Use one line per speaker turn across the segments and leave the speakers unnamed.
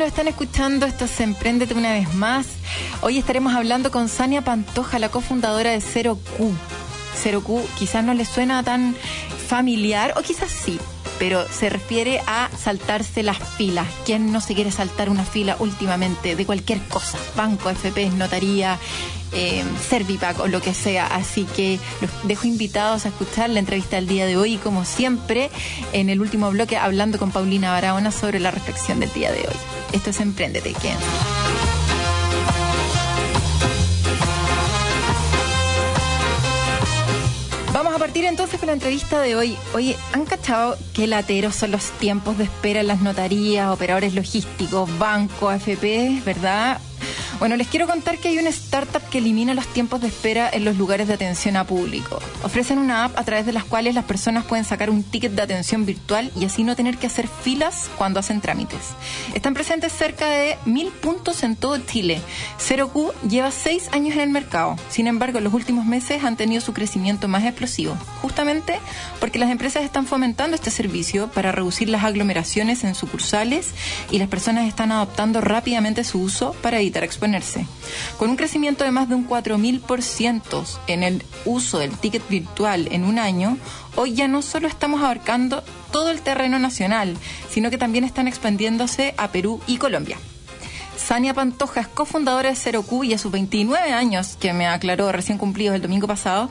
Nos están escuchando, esto es Emprendete una vez más. Hoy estaremos hablando con Sania Pantoja, la cofundadora de Zero Q. Zero Q quizás no le suena tan familiar, o quizás sí, pero se refiere a saltarse las filas. ¿Quién no se quiere saltar una fila últimamente de cualquier cosa? Banco, FP, notaría, eh, o lo que sea. Así que los dejo invitados a escuchar la entrevista del día de hoy y como siempre en el último bloque hablando con Paulina Barahona sobre la reflexión del día de hoy. Esto es Emprendete, ¿quién? Partir entonces con la entrevista de hoy. Oye, ¿han cachado qué lateros son los tiempos de espera en las notarías, operadores logísticos, banco, AFP, verdad? Bueno, les quiero contar que hay una startup que elimina los tiempos de espera en los lugares de atención a público. Ofrecen una app a través de las cuales las personas pueden sacar un ticket de atención virtual y así no tener que hacer filas cuando hacen trámites. Están presentes cerca de mil puntos en todo Chile. Zero Q lleva seis años en el mercado. Sin embargo, en los últimos meses han tenido su crecimiento más explosivo, justamente porque las empresas están fomentando este servicio para reducir las aglomeraciones en sucursales y las personas están adoptando rápidamente su uso para evitar con un crecimiento de más de un 4.000% en el uso del ticket virtual en un año, hoy ya no solo estamos abarcando todo el terreno nacional, sino que también están expandiéndose a Perú y Colombia. Sania Pantoja es cofundadora de Zero Q y a sus 29 años, que me aclaró recién cumplidos el domingo pasado,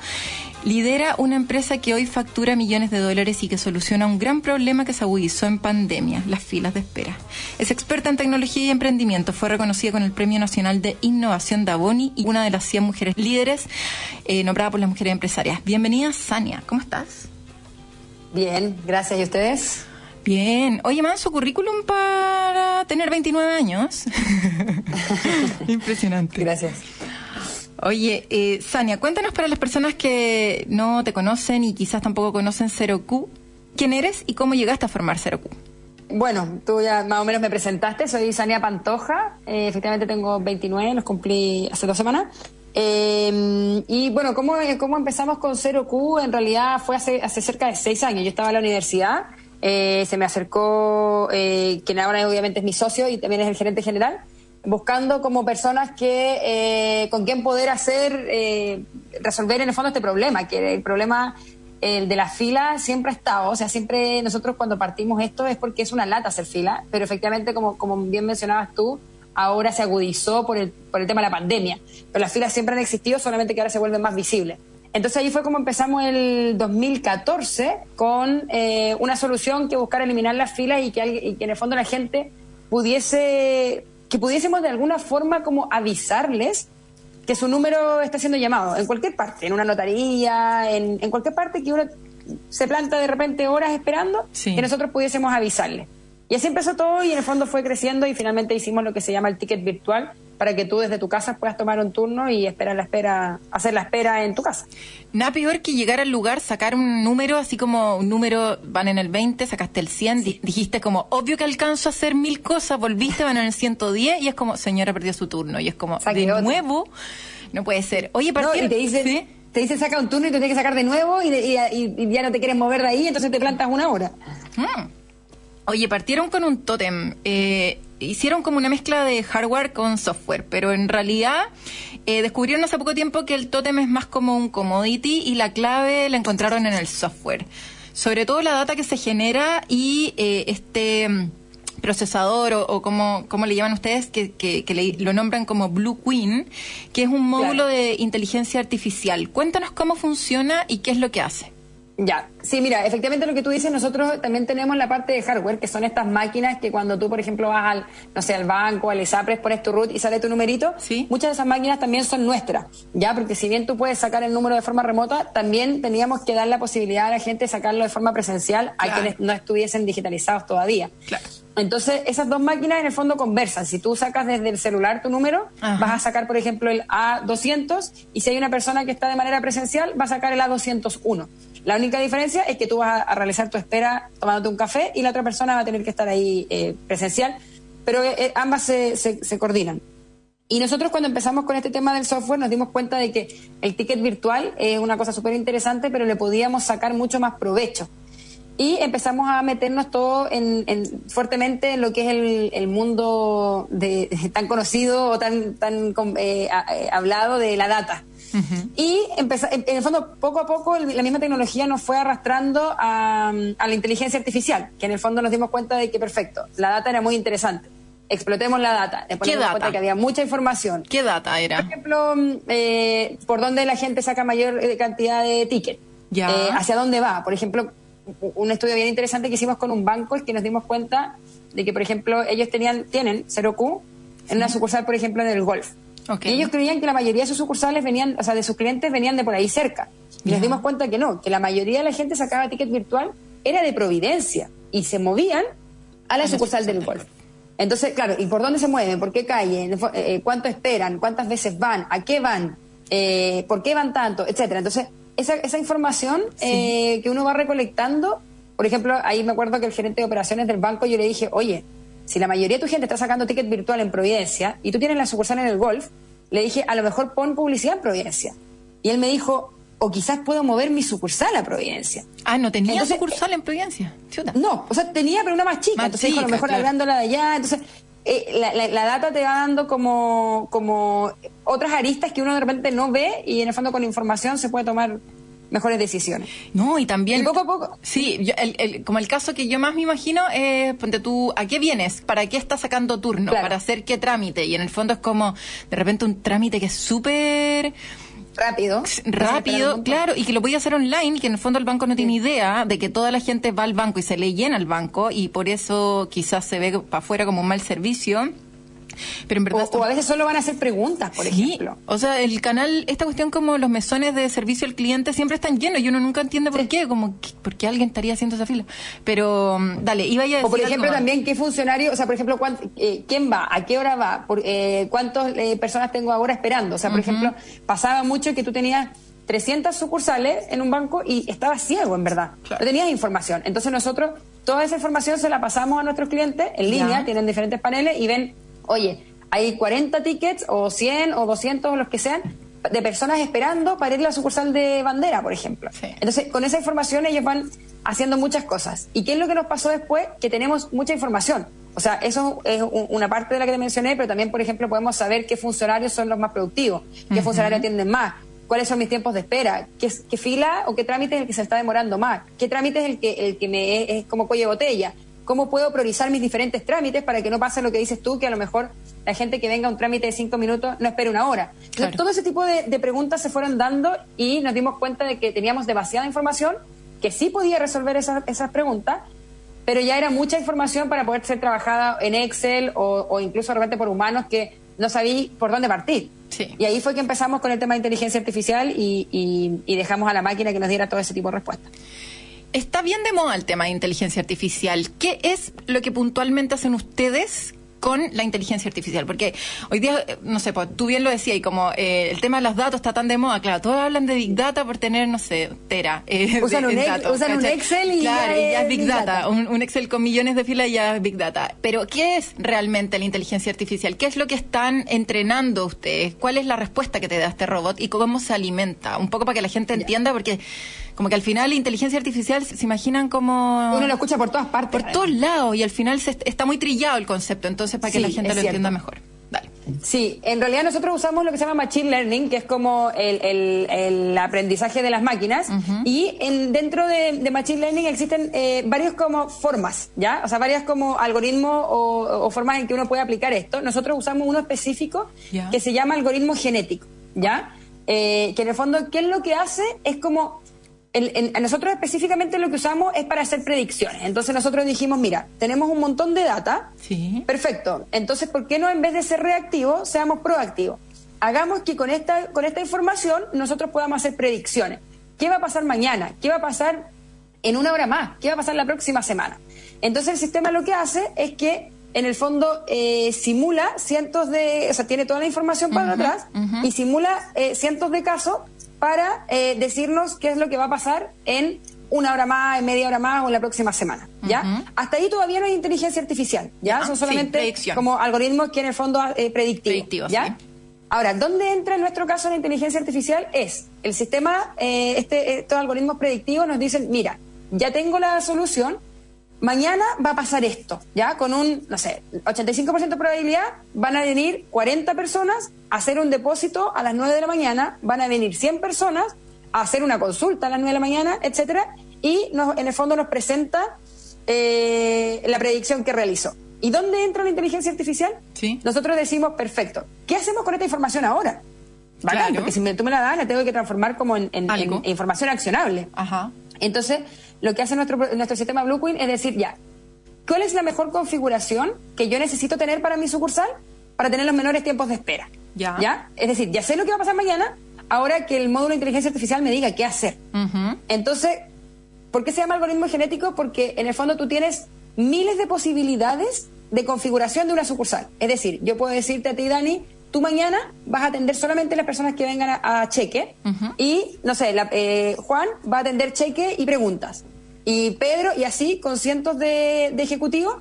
lidera una empresa que hoy factura millones de dólares y que soluciona un gran problema que se agudizó en pandemia, las filas de espera. Es experta en tecnología y emprendimiento, fue reconocida con el Premio Nacional de Innovación de Aboni y una de las 100 mujeres líderes eh, nombrada por las mujeres empresarias. Bienvenida, Sania, ¿cómo estás?
Bien, gracias. ¿Y ustedes?
Bien. Oye, man, su currículum para tener 29 años. Impresionante.
Gracias.
Oye, eh, Sania, cuéntanos para las personas que no te conocen y quizás tampoco conocen Zero Q, ¿quién eres y cómo llegaste a formar Zero Q?
Bueno, tú ya más o menos me presentaste, soy Sania Pantoja, eh, efectivamente tengo 29, los cumplí hace dos semanas. Eh, y bueno, ¿cómo, ¿cómo empezamos con Zero Q? En realidad fue hace, hace cerca de seis años, yo estaba en la universidad, se me acercó quien ahora obviamente es mi socio y también es el gerente general, buscando como personas que eh, con quien poder hacer eh, resolver en el fondo este problema que el problema el de la fila siempre ha estado. O sea siempre nosotros cuando partimos esto es porque es una lata hacer fila pero efectivamente como como bien mencionabas tú ahora se agudizó por el por el tema de la pandemia. Pero las filas siempre han existido solamente que ahora se vuelven más visibles. Entonces ahí fue como empezamos el 2014 con eh, una solución que buscar eliminar las filas y que, y que en el fondo la gente pudiese que pudiésemos de alguna forma como avisarles que su número está siendo llamado en cualquier parte, en una notaría, en, en cualquier parte que uno se planta de repente horas esperando, que nosotros pudiésemos avisarle. Y así empezó todo y en el fondo fue creciendo y finalmente hicimos lo que se llama el ticket virtual, para que tú desde tu casa puedas tomar un turno y esperar la espera, hacer la espera en tu casa.
Nada peor que llegar al lugar, sacar un número, así como un número, van en el 20, sacaste el 100, dijiste como, obvio que alcanzo a hacer mil cosas, volviste, van en el 110 y es como, señora perdió su turno. Y es como, de nuevo, no puede ser. Oye,
para no, y te dicen, te dicen saca un turno y te tienes que sacar de nuevo y, ya no te quieres mover de ahí, entonces te plantas una hora.
Mm. Oye, partieron con un tótem. Eh, hicieron como una mezcla de hardware con software, pero en realidad eh, descubrieron hace poco tiempo que el tótem es más como un commodity y la clave la encontraron en el software. Sobre todo la data que se genera y eh, este mm, procesador o, como, le llaman ustedes, que, que, lo nombran como Blue Queen, que es un módulo de inteligencia artificial. Cuéntanos cómo funciona y qué es lo que hace.
Ya, sí, mira, efectivamente lo que tú dices, nosotros también tenemos la parte de hardware, que son estas máquinas que cuando tú, por ejemplo, vas al, no sé, al banco, al ISAPRES, pones tu root y sale tu numerito, ¿Sí? muchas de esas máquinas también son nuestras, ya, porque si bien tú puedes sacar el número de forma remota, también teníamos que dar la posibilidad a la gente de sacarlo de forma presencial a quienes no estuviesen digitalizados todavía. Claro. Entonces, esas dos máquinas en el fondo conversan. Si tú sacas desde el celular tu número, vas a sacar, por ejemplo, el A200 y si hay una persona que está de manera presencial, va a sacar el A201. La única diferencia es que tú vas a, realizar tu espera tomándote un café y la otra persona va a tener que estar ahí eh, presencial, pero eh, eh, ambas se, coordinan. Y nosotros cuando empezamos con este tema del software nos dimos cuenta de que el ticket virtual es una cosa súper interesante, pero le podíamos sacar mucho más provecho y empezamos a meternos todo en, fuertemente en lo que es el, mundo tan conocido o tan, hablado de la data. Y en, el fondo, poco a poco, la misma tecnología nos fue arrastrando a, la inteligencia artificial, que en el fondo nos dimos cuenta de que, perfecto, la data era muy interesante. Explotemos la data. Después
¿Qué
nos
data?
cuenta que había mucha información.
¿Qué data era?
Por ejemplo, eh, por dónde la gente saca mayor cantidad de tickets. hacia dónde va. Por ejemplo, un estudio bien interesante que hicimos con un banco es que nos dimos cuenta de que, por ejemplo, ellos tenían, tienen 0Q en una sucursal, por ejemplo, en el golf. Y ellos creían que la mayoría de sus sucursales venían, o sea, de sus clientes venían de por ahí cerca. Y nos dimos cuenta que no, que la mayoría de la gente sacaba ticket virtual era de Providencia y se movían a la, sucursal, del golf. Entonces, claro, ¿y por dónde se mueven? ¿Por qué calle? Eh, eh, ¿Cuánto esperan? ¿Cuántas veces van? ¿A qué van? Eh, ¿Por qué van tanto? Etcétera. Entonces, esa, esa información eh, que uno va recolectando, por ejemplo, ahí me acuerdo que el gerente de operaciones del banco yo le dije, oye, si la mayoría de tu gente está sacando ticket virtual en Providencia y tú tienes la sucursal en el golf, le dije, a lo mejor pon publicidad en Providencia. Y él me dijo, o quizás puedo mover mi sucursal a Providencia.
Ah, ¿no tenía sucursal en Providencia?
No, o sea, tenía, pero una más chica. entonces a lo mejor hablándola de allá. Entonces, eh, la, data te va dando como, como otras aristas que uno de repente no ve y en el fondo con información se puede tomar mejores decisiones.
No, y también...
Y poco a poco.
Sí, como el caso que yo más me imagino es, ponte tú, ¿a qué vienes? ¿Para qué estás sacando turno? ¿Para hacer qué trámite? Y en el fondo es como, de repente, un trámite que es súper
rápido.
Rápido, claro, y que lo voy a hacer online que en el fondo el banco no tiene idea de que toda la gente va al banco y se le llena el banco y por eso quizás se ve para afuera como un mal servicio. Pero en verdad
o, a veces solo van a hacer preguntas, por ejemplo.
O sea, el canal, esta cuestión como los mesones de servicio al cliente siempre están llenos y uno nunca entiende por qué, como por qué alguien estaría haciendo esa fila. Pero mm, dale, iba a decir
O por ejemplo también qué funcionario, o sea, por ejemplo, eh, quién va, a qué hora va, por, eh, cuántas eh, personas tengo ahora esperando. O sea, por ejemplo, pasaba mucho que tú tenías 300 sucursales en un banco y estabas ciego, en verdad. No tenías información. Entonces nosotros toda esa información se la pasamos a nuestros clientes en línea, tienen diferentes paneles y ven oye, hay 40 tickets o 100 o 200 o los que sean de personas esperando para ir a la sucursal de bandera, por ejemplo. Entonces, con esa información ellos van haciendo muchas cosas. ¿Y qué es lo que nos pasó después? Que tenemos mucha información. O sea, eso es una parte de la que te mencioné, pero también, por ejemplo, podemos saber qué funcionarios son los más productivos, qué funcionarios atienden más, cuáles son mis tiempos de espera, qué, qué, fila o qué trámite es el que se está demorando más, qué trámite es el que, el que me es, es como cuello de botella, cómo puedo priorizar mis diferentes trámites para que no pase lo que dices tú, que a lo mejor la gente que venga a un trámite de cinco minutos no espere una hora. todo ese tipo de, preguntas se fueron dando y nos dimos cuenta de que teníamos demasiada información que sí podía resolver esas, esas preguntas, pero ya era mucha información para poder ser trabajada en Excel o, incluso de repente por humanos que no sabí por dónde partir. Y ahí fue que empezamos con el tema de inteligencia artificial y, y dejamos a la máquina que nos diera todo ese tipo de respuestas.
Está bien de moda el tema de inteligencia artificial. ¿Qué es lo que puntualmente hacen ustedes con la inteligencia artificial. Porque hoy día, no sé, pues, tú bien lo decías, y como eh, el tema de los datos está tan de moda, claro, todos hablan de Big Data por tener, no sé, tera.
Eh, usan, un, usan un, Excel y,
ya, es Big, Data. Un, Excel con millones de filas y ya es Big Data. Pero, ¿qué es realmente la inteligencia artificial? ¿Qué es lo que están entrenando ustedes? ¿Cuál es la respuesta que te da este robot y cómo se alimenta? Un poco para que la gente entienda, porque como que al final la inteligencia artificial se imaginan como...
Uno lo escucha por todas partes.
Por todos lados y al final se, está muy trillado el concepto, entonces para que la gente lo entienda mejor. Dale.
Sí, en realidad nosotros usamos lo que se llama Machine Learning, que es como el, aprendizaje de las máquinas. Y en, dentro de, Machine Learning existen eh, varios como formas, ¿ya? O sea, varias como algoritmos o, formas en que uno puede aplicar esto. Nosotros usamos uno específico que se llama algoritmo genético, ¿ya? Eh, que en el fondo, ¿qué es lo que hace? Es como nosotros específicamente lo que usamos es para hacer predicciones. Entonces nosotros dijimos, mira, tenemos un montón de data.
Sí.
Perfecto. Entonces, ¿por qué no en vez de ser reactivos, seamos proactivos? Hagamos que con esta, con esta información nosotros podamos hacer predicciones. ¿Qué va a pasar mañana? ¿Qué va a pasar en una hora más? ¿Qué va a pasar la próxima semana? Entonces el sistema lo que hace es que en el fondo eh, simula cientos de, o sea, tiene toda la información para atrás y simula eh, cientos de casos para eh, decirnos qué es lo que va a pasar en una hora más, en media hora más o en la próxima semana, ¿ya? Hasta ahí todavía no hay inteligencia artificial, ¿ya? Son solamente como algoritmos que en el fondo eh, predictivos, ¿ya? Ahora, ¿dónde entra en nuestro caso la inteligencia artificial? Es el sistema, eh, este, estos algoritmos predictivos nos dicen, mira, ya tengo la solución, mañana va a pasar esto, ¿ya? Con un, no sé, 85% de probabilidad van a venir 40 personas a hacer un depósito a las 9 de la mañana, van a venir 100 personas a hacer una consulta a las 9 de la mañana, etcétera, y nos, en el fondo nos presenta eh, la predicción que realizó. ¿Y dónde entra la inteligencia artificial?
Sí.
Nosotros decimos, perfecto, ¿qué hacemos con esta información ahora? Bacán, porque si me, tú me la das, la tengo que transformar como en, en información accionable.
Ajá.
Entonces, lo que hace nuestro, nuestro sistema Bluequeen es decir, ya, ¿cuál es la mejor configuración que yo necesito tener para mi sucursal para tener los menores tiempos de espera?
Ya.
Es decir, ya sé lo que va a pasar mañana, ahora que el módulo de inteligencia artificial me diga qué hacer.
Ujú.
Entonces, ¿por qué se llama algoritmo genético? Porque en el fondo tú tienes miles de posibilidades de configuración de una sucursal. Es decir, yo puedo decirte a ti, Dani, tú mañana vas a atender solamente las personas que vengan a, a cheque y, no sé, la- eh, Juan va a atender cheque y preguntas. Y Pedro, y así con cientos de, de ejecutivos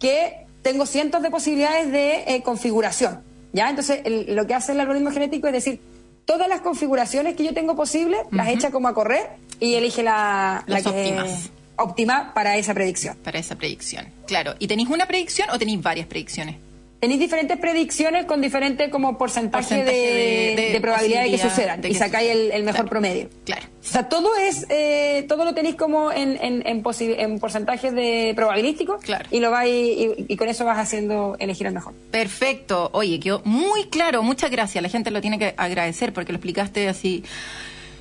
que tengo cientos de posibilidades de eh, configuración. ¿ya? Entonces, el- lo que hace el algoritmo genético es decir, todas las configuraciones que yo tengo posibles las echa como a correr y elige la, que
óptimas.
óptima para esa predicción.
Para esa predicción. Claro. ¿Y tenéis una predicción o tenéis varias predicciones?
Tenéis diferentes predicciones con diferente como porcentaje,
Porcentaje
de,
de- de
de probabilidad de que sucedan
de
y sacáis el, mejor
Claro.
promedio.
Claro.
O sea, todo es, eh, todo lo tenéis como en, en, en, en porcentajes de probabilístico
Claro.
y lo vais y, y con eso vas haciendo elegir el mejor.
Perfecto. Oye, quedó muy claro. Muchas gracias. La gente lo tiene que agradecer porque lo explicaste así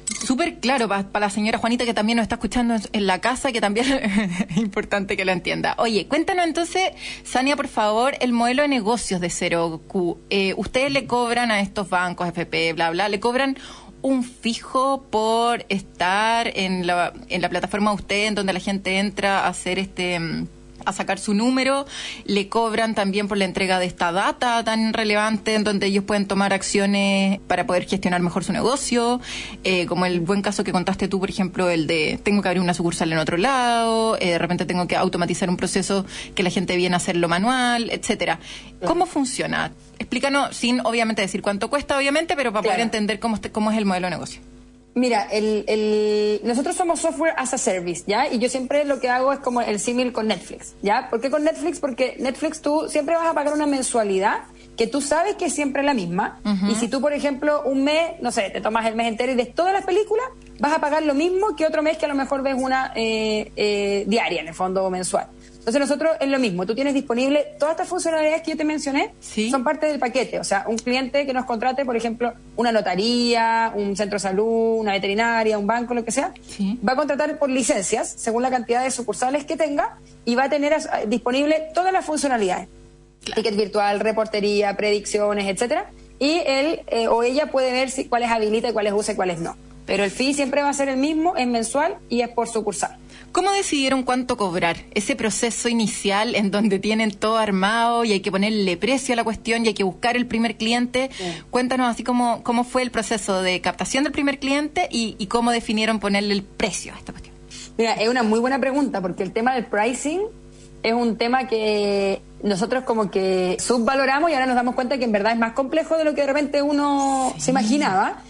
súper claro para la señora Juanita que también nos está escuchando en, la casa, que también es importante que lo entienda. Oye, cuéntanos entonces, Sania, por favor, el modelo de negocios de Cero Q. Eh, ustedes le cobran a estos bancos, FP, bla, bla, le cobran un fijo por estar en la, en la plataforma de usted, en donde la gente entra a hacer este... a sacar su número, le cobran también por la entrega de esta data tan relevante en donde ellos pueden tomar acciones para poder gestionar mejor su negocio, eh, como el buen caso que contaste tú, por ejemplo, el de tengo que abrir una sucursal en otro lado, eh, de repente tengo que automatizar un proceso que la gente viene a hacerlo manual, etcétera. ¿Cómo funciona? Explícanos, sin obviamente decir cuánto cuesta, obviamente, pero para poder entender cómo, cómo es el modelo de negocio.
Mira, el, el- nosotros somos software as a service, ¿ya? Y yo siempre lo que hago es como el símil con Netflix, ¿ya? ¿Por qué con Netflix? Porque Netflix tú siempre vas a pagar una mensualidad que tú sabes que es siempre la misma. Y si tú, por ejemplo, un mes, no sé, te tomas el mes entero y ves todas las películas, vas a pagar lo mismo que otro mes que a lo mejor ves una eh, eh, diaria, en el fondo, o mensual. Entonces nosotros es lo mismo, tú tienes disponible todas estas funcionalidades que yo te mencioné,
Sí.
son parte del paquete. O sea, un cliente que nos contrate, por ejemplo, una notaría, un centro de salud, una veterinaria, un banco, lo que sea,
Sí.
va a contratar por licencias, según la cantidad de sucursales que tenga, y va a tener as- disponible todas las funcionalidades.
Claro.
Ticket virtual, reportería, predicciones, etcétera. Y él eh, o ella puede ver si, cuáles habilita y cuáles usa y cuáles no. Pero el fee siempre va a ser el mismo, es mensual y es por sucursal.
¿Cómo decidieron cuánto cobrar? Ese proceso inicial en donde tienen todo armado y hay que ponerle precio a la cuestión y hay que buscar el primer cliente. Cuéntanos así cómo, cómo fue el proceso de captación del primer cliente y, y cómo definieron ponerle el precio a esta cuestión.
Mira, es una muy buena pregunta porque el tema del pricing es un tema que nosotros como que subvaloramos y ahora nos damos cuenta que en verdad es más complejo de lo que de repente uno se imaginaba.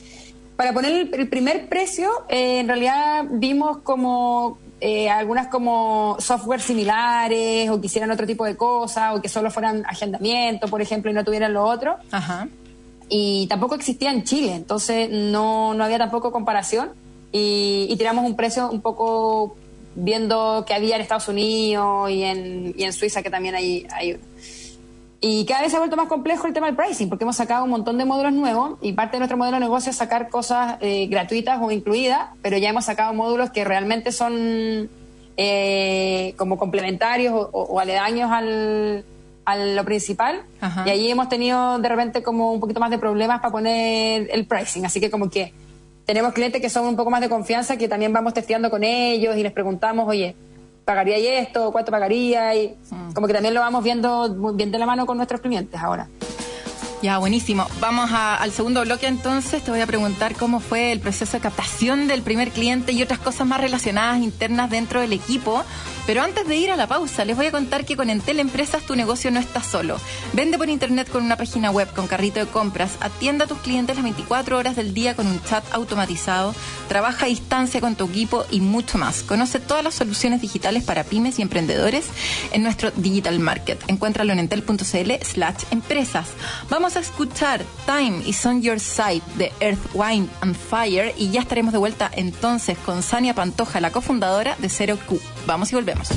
Para poner el, el primer precio, eh, en realidad vimos como eh, algunas como software similares o que hicieran otro tipo de cosas o que solo fueran agendamiento, por ejemplo, y no tuvieran lo otro
Ajá.
y tampoco existía en Chile, entonces no, no había tampoco comparación y, y tiramos un precio un poco viendo que había en Estados Unidos y en, y en Suiza que también hay, hay uno. Y cada vez se ha vuelto más complejo el tema del pricing, porque hemos sacado un montón de módulos nuevos y parte de nuestro modelo de negocio es sacar cosas eh, gratuitas o incluidas, pero ya hemos sacado módulos que realmente son eh, como complementarios o, o- o aledaños al, a lo principal.
Ajá.
Y ahí hemos tenido de repente como un poquito más de problemas para poner el pricing. Así que como que tenemos clientes que son un poco más de confianza, que también vamos testeando con ellos y les preguntamos, oye, pagaría y esto, cuánto pagaría, y mm. como que también lo vamos viendo muy bien de la mano con nuestros clientes ahora.
Ya, buenísimo. Vamos al segundo bloque entonces. Te voy a preguntar cómo fue el proceso de captación del primer cliente y otras cosas más relacionadas internas dentro del equipo. Pero antes de ir a la pausa, les voy a contar que con Entel Empresas tu negocio no está solo. Vende por internet con una página web, con carrito de compras, atienda a tus clientes las 24 horas del día con un chat automatizado, trabaja a distancia con tu equipo y mucho más. Conoce todas las soluciones digitales para pymes y emprendedores en nuestro Digital Market. Encuéntralo en entel.cl slash empresas. Vamos a escuchar Time is on your side de Earth, Wine and Fire y ya estaremos de vuelta entonces con Sania Pantoja, la cofundadora de Zero Q. Vamos y volvemos.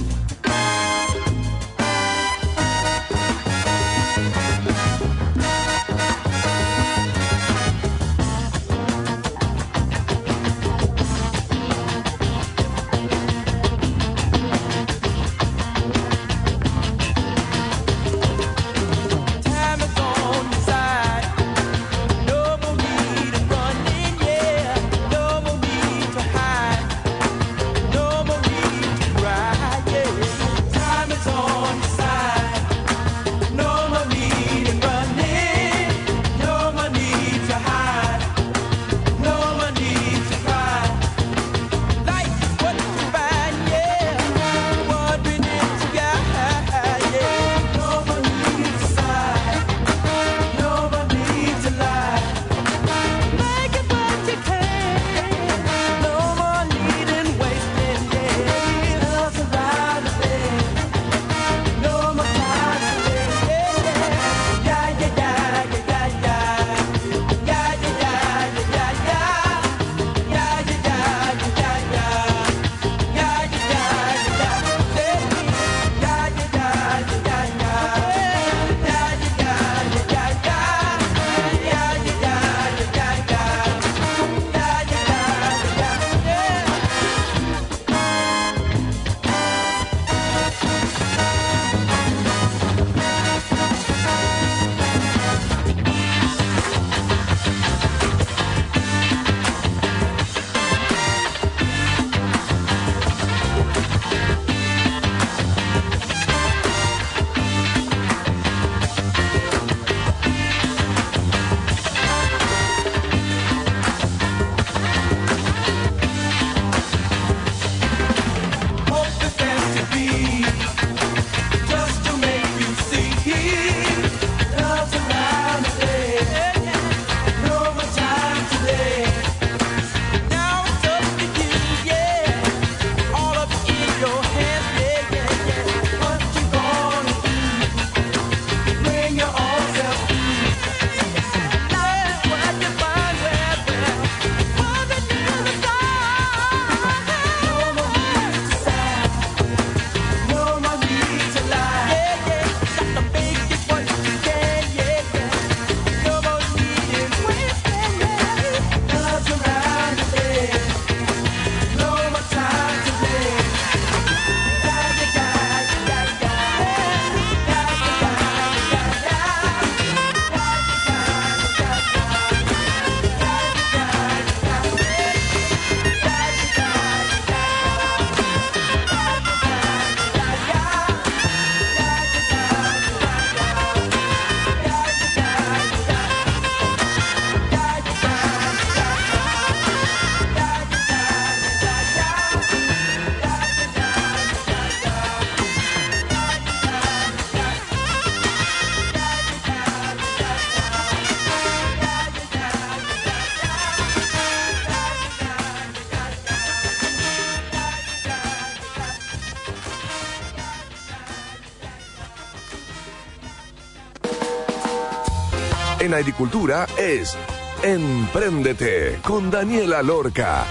En agricultura es Empréndete con Daniela Lorca.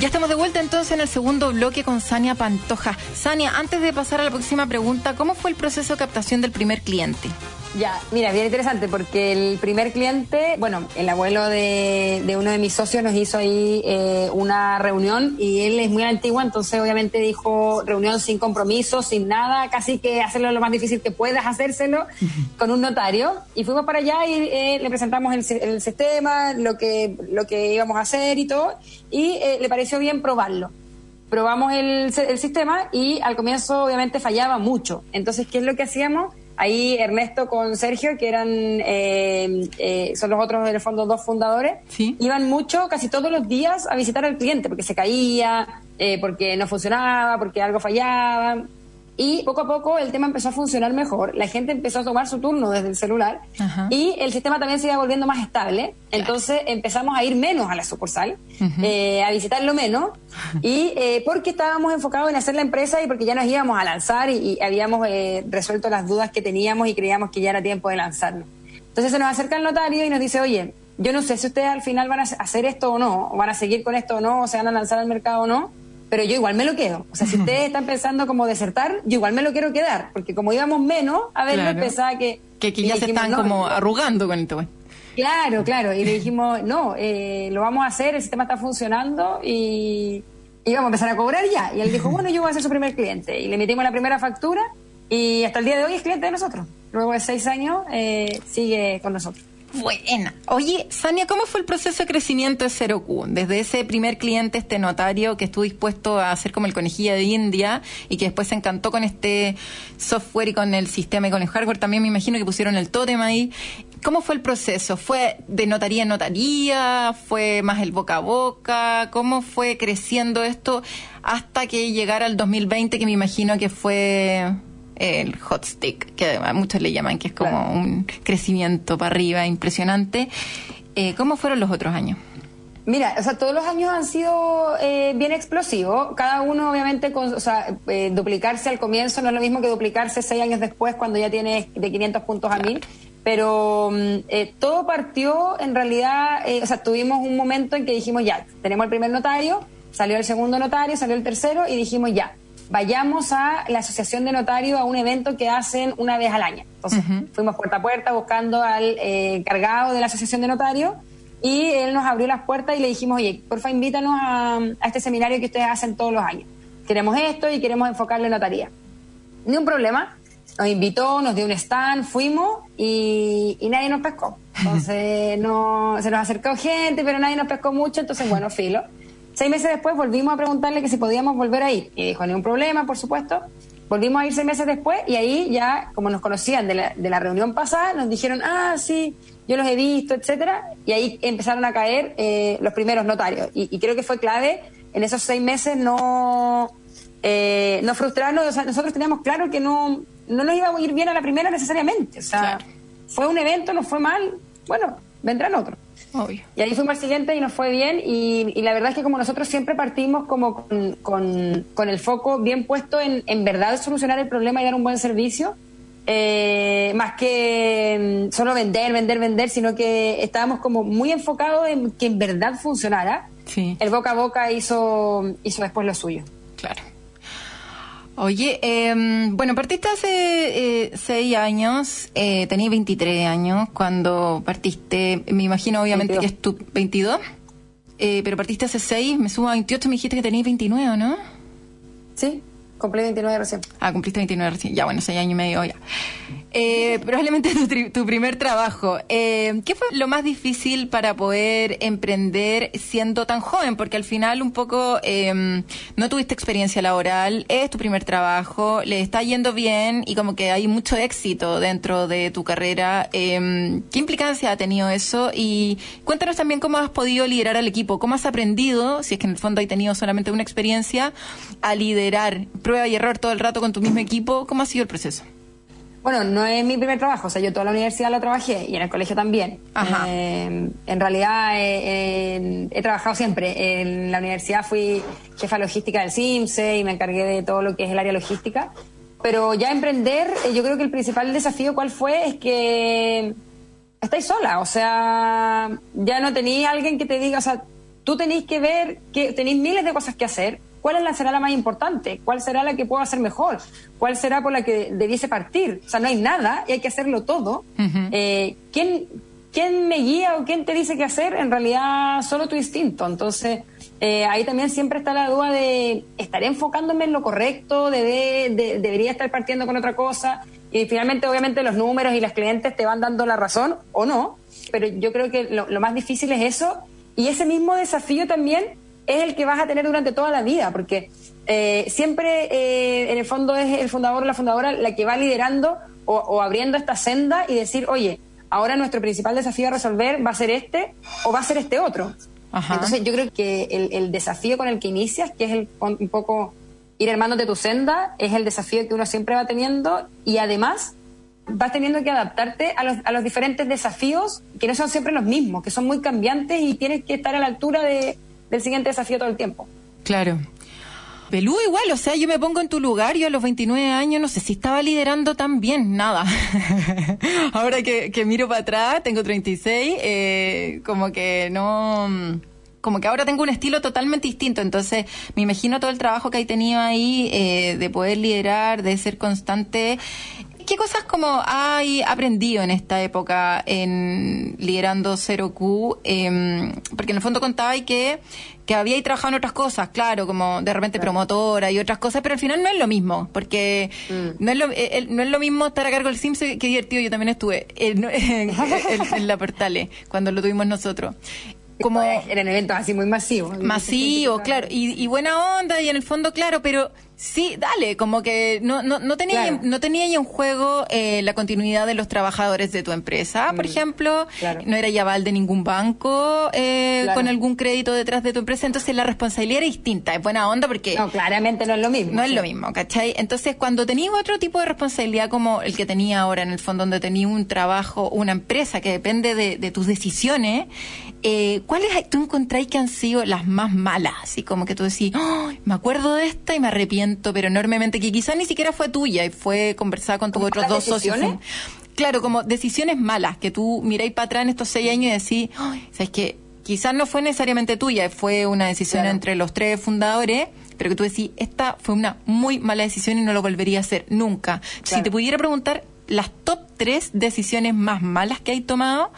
Ya estamos de vuelta entonces en el segundo bloque con Sania Pantoja. Sania, antes de pasar a la próxima pregunta, ¿cómo fue el proceso de captación del primer cliente?
Ya, mira, bien interesante porque el primer cliente, bueno, el abuelo de, uno de mis socios nos hizo ahí eh, una reunión y él es muy antiguo, entonces obviamente dijo reunión sin compromiso, sin nada, casi que hacerlo lo más difícil que puedas hacérselo con un notario. Y fuimos para allá y eh, le presentamos el, el, sistema, lo que, lo que íbamos a hacer y todo, y eh, le pareció bien probarlo. probamos el, el sistema y al comienzo obviamente fallaba mucho. Entonces, ¿qué es lo que hacíamos? Ahí Ernesto con Sergio, que eran eh, eh, son los otros, en el fondo, dos fundadores, iban mucho, casi todos los días a visitar al cliente, porque se caía, eh, porque no funcionaba, porque algo fallaba. Y poco a poco el tema empezó a funcionar mejor, la gente empezó a tomar su turno desde el celular y el sistema también se iba volviendo más estable. Entonces empezamos a ir menos a la sucursal, eh, a visitarlo menos, y eh, porque estábamos enfocados en hacer la empresa y porque ya nos íbamos a lanzar y, habíamos eh, resuelto las dudas que teníamos y creíamos que ya era tiempo de lanzarnos. Entonces se nos acerca el notario y nos dice, oye, yo no sé si ustedes al final van a hacer esto o no, o van a seguir con esto o no, o se van a lanzar al mercado o no pero yo igual me lo quedo. O sea, si ustedes están pensando como desertar, yo igual me lo quiero quedar, porque como íbamos menos, a ver, claro. pensaba que...
Que, ya se están como arrugando con esto.
Claro, claro, y le dijimos, no, eh, lo vamos a hacer, el sistema está funcionando y, y vamos a empezar a cobrar ya. Y él dijo, bueno, yo voy a ser su primer cliente. Y le metimos la primera factura y hasta el día de hoy es cliente de nosotros. Luego de seis años eh, sigue con nosotros.
Buena. Oye, Sania, ¿cómo fue el proceso de crecimiento de Cero Q? Desde ese primer cliente, este notario que estuvo dispuesto a hacer como el conejillo de India y que después se encantó con este software y con el sistema y con el hardware, también me imagino que pusieron el tótem ahí. ¿Cómo fue el proceso? ¿Fue de notaría en notaría? ¿Fue más el boca a boca? ¿Cómo fue creciendo esto hasta que llegara el 2020, que me imagino que fue el hot stick, que muchos le llaman, que es como un crecimiento para arriba impresionante. Eh, ¿Cómo fueron los otros años?
Mira, o sea, todos los años han sido eh, bien explosivos. Cada uno, obviamente, con, o sea, eh, duplicarse al comienzo no es lo mismo que duplicarse seis años después cuando ya tienes de 500 puntos a 1000. Pero mm, todo partió, en realidad, o sea, tuvimos un momento en que dijimos, ya, tenemos el primer notario, salió el segundo notario, salió el tercero y dijimos, ya, vayamos a la Asociación de Notarios a un evento que hacen una vez al año. Entonces, fuimos puerta a puerta buscando al eh, encargado de la Asociación de Notarios y él nos abrió las puertas y le dijimos, oye, porfa, invítanos a, este seminario que ustedes hacen todos los años. Queremos esto y queremos enfocarlo en notaría. Ni un problema. Nos invitó, nos dio un stand, fuimos y, nadie nos pescó. Entonces, no, se nos acercó gente, pero nadie nos pescó mucho. Entonces, bueno, filo. Seis meses después volvimos a preguntarle que si podíamos volver a ir. Y dijo, ni un problema, por supuesto. Volvimos a ir seis meses después y ahí ya, como nos conocían de la, de la reunión pasada, nos dijeron, ah, sí, yo los he visto, etcétera. Y ahí empezaron a caer eh, los primeros notarios. Y, creo que fue clave en esos seis meses no, eh, no frustrarnos. O sea, nosotros teníamos claro que no, no nos iba a ir bien a la primera necesariamente. O sea, fue un evento, nos fue mal. Bueno, vendrán otros. Y ahí fuimos al siguiente y nos fue bien y, la verdad es que como nosotros siempre partimos como con, el foco bien puesto en, en verdad solucionar el problema y dar un buen servicio, eh, más que mm, solo vender, vender, vender, sino que estábamos como muy enfocados en que en verdad funcionara. El boca a boca hizo, hizo después lo suyo.
Claro. Oye, em, bueno, partiste hace eh, seis años, eh, tenías 23 años cuando partiste, me imagino obviamente que es tu 22, eh, pero partiste hace seis, me subo a 28, me dijiste que tenías 29, ¿no?
Sí, cumplí 29 recién.
Ah, cumpliste 29 recién, ya bueno, seis años y medio ya. Eh, probablemente tu, primer trabajo. Eh, ¿Qué fue lo más difícil para poder emprender siendo tan joven? Porque al final un poco em, no tuviste experiencia laboral, es tu primer trabajo, le está yendo bien y como que hay mucho éxito dentro de tu carrera. Em, ¿Qué implicancia ha tenido eso? Y cuéntanos también cómo has podido liderar al equipo, cómo has aprendido, si es que en el fondo hay tenido solamente una experiencia, a liderar prueba y error todo el rato con tu mismo equipo. ¿Cómo ha sido el proceso?
Bueno, no es mi primer trabajo, o sea, yo toda la universidad lo trabajé y en el colegio también. Eh, en realidad eh, he trabajado siempre. En la universidad fui jefa logística del CIMSE y me encargué de todo lo que es el área logística. Pero ya emprender, eh, yo creo que el principal desafío cuál fue es que estáis sola, o sea, ya no tenéis alguien que te diga, o sea, tú tenéis que ver que tenéis miles de cosas que hacer ¿Cuál será la más importante? ¿Cuál será la que puedo hacer mejor? ¿Cuál será por la que debiese partir? O sea, no hay nada y hay que hacerlo todo. Eh, ¿quién, ¿Quién me guía o quién te dice qué hacer? En realidad, solo tu instinto. Entonces, eh, ahí también siempre está la duda de, ¿estaré enfocándome en lo correcto? ¿Debería estar partiendo con otra cosa? Y finalmente, obviamente, los números y las clientes te van dando la razón o no. Pero yo creo que lo, lo más difícil es eso. Y ese mismo desafío también es el que vas a tener durante toda la vida, porque eh, siempre eh, en el fondo es el fundador o la fundadora la que va liderando o, abriendo esta senda y decir, oye, ahora nuestro principal desafío a resolver va a ser este o va a ser este otro. Entonces yo creo que el, desafío con el que inicias, que es el, un poco ir armándote tu senda, es el desafío que uno siempre va teniendo y además vas teniendo que adaptarte a los, a los diferentes desafíos que no son siempre los mismos, que son muy cambiantes y tienes que estar a la altura de, del siguiente desafío todo el tiempo.
Claro. Pelú igual, o sea, yo me pongo en tu lugar, yo a los 29 años no sé si estaba liderando tan bien, nada. Ahora que, que, miro para atrás, tengo 36, eh, como que no como que ahora tengo un estilo totalmente distinto, entonces me imagino todo el trabajo que hay tenido ahí eh, de poder liderar, de ser constante ¿Qué cosas como hay aprendido en esta época en liderando 0Q? Em, porque en el fondo contaba que, que había trabajado en otras cosas, claro, como de repente promotora y otras cosas, pero al final no es lo mismo, porque mm. no, es lo, eh, no es lo mismo estar a cargo del Sims, que divertido, yo también estuve en, en la Portale, cuando lo tuvimos nosotros
como eran eventos así muy masivos
masivos claro y, y, buena onda y en el fondo claro pero Sí, dale, como que no, no, no tenía no tenía ya en juego eh, la continuidad de los trabajadores de tu empresa, por mm, ejemplo, no era ya de ningún banco eh, con algún crédito detrás de tu empresa, entonces la responsabilidad era distinta, es buena onda porque...
No, claramente no es lo mismo.
No es lo mismo, ¿cachai? Entonces cuando tenía otro tipo de responsabilidad como el que tenía ahora en el fondo, donde tenía un trabajo, una empresa que depende de, de tus decisiones, eh, ¿cuáles tú encontráis que han sido las más malas? Así como que tú decís, me acuerdo de esta y me arrepiento, pero enormemente, que quizás ni siquiera fue tuya y fue conversada con tus otros dos socios. Claro, como decisiones malas, que tú miráis para atrás en estos seis años y decís, ¿sabes qué? Quizás no fue necesariamente tuya, fue una decisión entre los tres fundadores, pero que tú decís, esta fue una muy mala decisión y no lo volvería a hacer nunca. Si te pudiera preguntar las top tres decisiones más malas que hay tomado,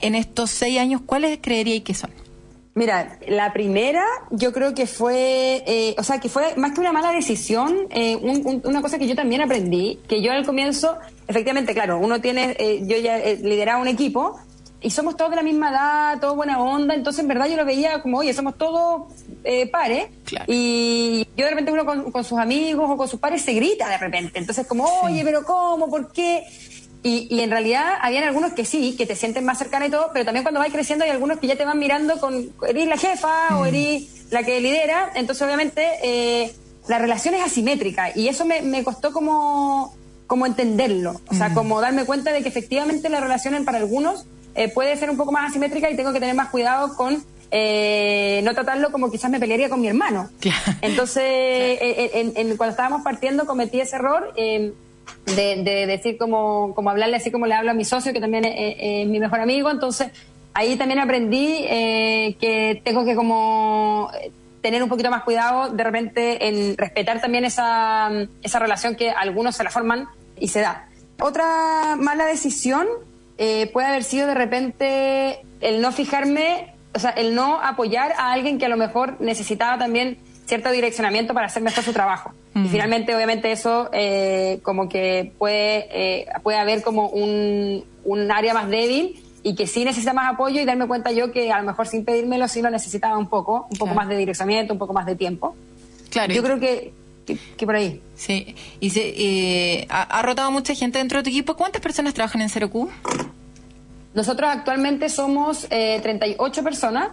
en estos seis años, ¿cuáles creeríais que son?
Mira, la primera yo creo que fue, eh, o sea, que fue más que una mala decisión, eh, una cosa que yo también aprendí, que yo al comienzo, efectivamente, claro, uno tiene, eh, yo ya lideraba un equipo y somos todos de la misma edad, todos buena onda, entonces en verdad yo lo veía como, oye, somos todos pares y yo de repente uno con, con, sus amigos o con sus pares se grita de repente, entonces como, oye, pero ¿cómo? ¿Por qué? Y, y, en realidad habían algunos que sí, que te sienten más cercana y todo, pero también cuando vas creciendo hay algunos que ya te van mirando con, eres la jefa o mm. eres la que lidera, entonces obviamente eh, la relación es asimétrica y eso me, me costó como, como entenderlo, o sea, mm. como darme cuenta de que efectivamente la relación para algunos eh, puede ser un poco más asimétrica y tengo que tener más cuidado con eh, no tratarlo como quizás me pelearía con mi hermano. Entonces, eh, en, cuando estábamos partiendo cometí ese error. Eh, de, decir como, como hablarle así como le hablo a mi socio, que también es, mi mejor amigo. Entonces, ahí también aprendí eh, que tengo que como tener un poquito más cuidado de repente en respetar también esa, esa relación que algunos se la forman y se da. Otra mala decisión eh, puede haber sido de repente el no fijarme, o sea, el no apoyar a alguien que a lo mejor necesitaba también cierto direccionamiento para hacer mejor su trabajo. Y finalmente, obviamente, eso eh, como que puede, eh, puede haber como un, un área más débil y que sí necesita más apoyo y darme cuenta yo que a lo mejor sin pedírmelo sí lo necesitaba un poco, un poco más de direccionamiento, un poco más de tiempo. Claro. Yo creo que, que, por ahí.
Sí. Y se, eh, ha, rotado mucha gente dentro de tu equipo. ¿Cuántas personas trabajan en 0Q?
Nosotros actualmente somos eh, 38 personas.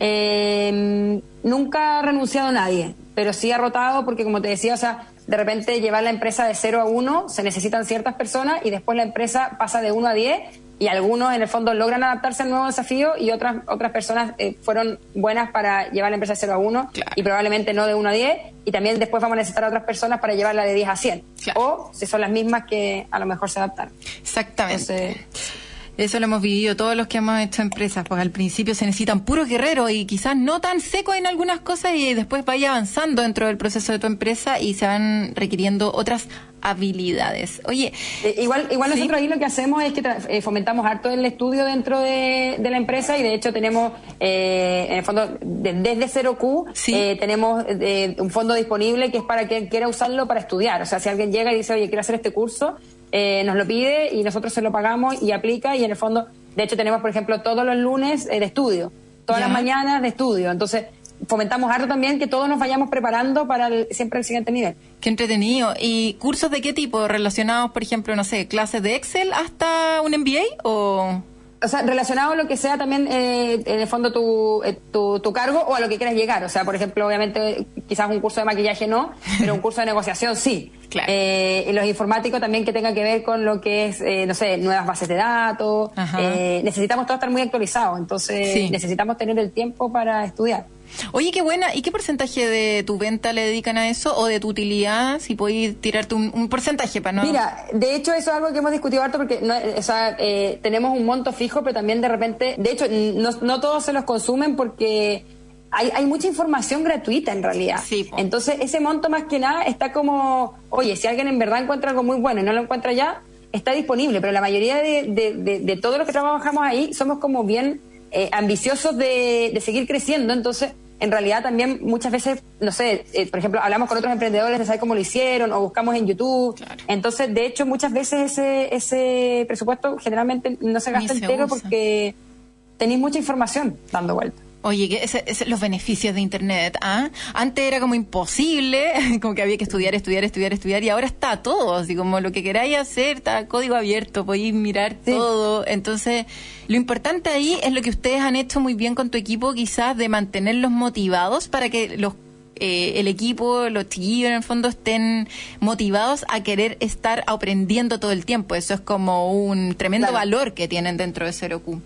eh, nunca ha renunciado nadie, pero sí ha rotado porque, como te decía, o sea, de repente llevar la empresa de 0 a 1 se necesitan ciertas personas y después la empresa pasa de 1 a 10 y algunos en el fondo logran adaptarse al nuevo desafío y otras otras personas eh, fueron buenas para llevar la empresa de 0 a 1 y probablemente no de 1 a 10 y también después vamos a necesitar a otras personas para llevarla de 10 a 100 o si son las mismas que a lo mejor se adaptan.
Exactamente. Eso lo hemos vivido todos los que hemos hecho empresas, pues al principio se necesitan puros guerreros y quizás no tan secos en algunas cosas y después vaya avanzando dentro del proceso de tu empresa y se van requiriendo otras habilidades. Oye,
eh, igual igual nosotros ahí lo que hacemos es que eh, fomentamos harto el estudio dentro de, la empresa y de hecho tenemos eh, en el fondo desde 0Q tenemos un fondo disponible que es para quien quiera usarlo para estudiar. O sea, si alguien llega y dice, oye, quiero hacer este curso, eh, nos lo pide y nosotros se lo pagamos y aplica y en el fondo, de hecho tenemos por ejemplo todos los lunes eh, de estudio, todas las mañanas de estudio, entonces fomentamos harto también que todos nos vayamos preparando para siempre el siguiente nivel.
Qué entretenido. ¿Y cursos de qué tipo? ¿Relacionados, por ejemplo, no sé, clases de Excel hasta un MBA o...?
O sea, relacionado a lo que sea también, eh, en el fondo, eh, tu, tu, cargo o a lo que quieras llegar. O sea, por ejemplo, obviamente, quizás un curso de maquillaje no, pero un curso de negociación sí. Claro. Eh, y los informáticos también que tenga que ver con lo que es, no sé, nuevas bases de datos. necesitamos todos estar muy actualizados, entonces necesitamos tener el tiempo para estudiar.
Oye, qué buena. ¿Y qué porcentaje de tu venta le dedican a eso o de tu utilidad? Si podéis tirarte un, porcentaje para no.
Mira, de hecho, eso es algo que hemos discutido harto porque no, o sea, eh, tenemos un monto fijo, pero también de repente. De hecho, no, no todos se los consumen porque. Hay, hay, mucha información gratuita en realidad. Sí, Entonces, ese monto más que nada está como, oye, si alguien en verdad encuentra algo muy bueno y no lo encuentra ya, está disponible. Pero la mayoría de, de, de, todos los que trabajamos ahí somos como bien eh, ambiciosos de, de seguir creciendo. Entonces, en realidad también muchas veces, no sé, eh, por ejemplo, hablamos con otros emprendedores de saber cómo lo hicieron o buscamos en YouTube. Entonces, de hecho, muchas veces ese, ese presupuesto generalmente no se gasta entero porque tenéis mucha información dando vuelta.
Oye, que ese, los beneficios de Internet, ¿ah? Antes era como imposible, como que había que estudiar, estudiar, estudiar, estudiar, y ahora está todo, así como lo que queráis hacer, está código abierto, podéis mirar todo. Entonces, lo importante ahí es lo que ustedes han hecho muy bien con tu equipo, quizás de mantenerlos motivados para que los eh, el equipo, los chiquillos en el fondo estén motivados a querer estar aprendiendo todo el tiempo. Eso es como un tremendo valor que tienen dentro de 0Q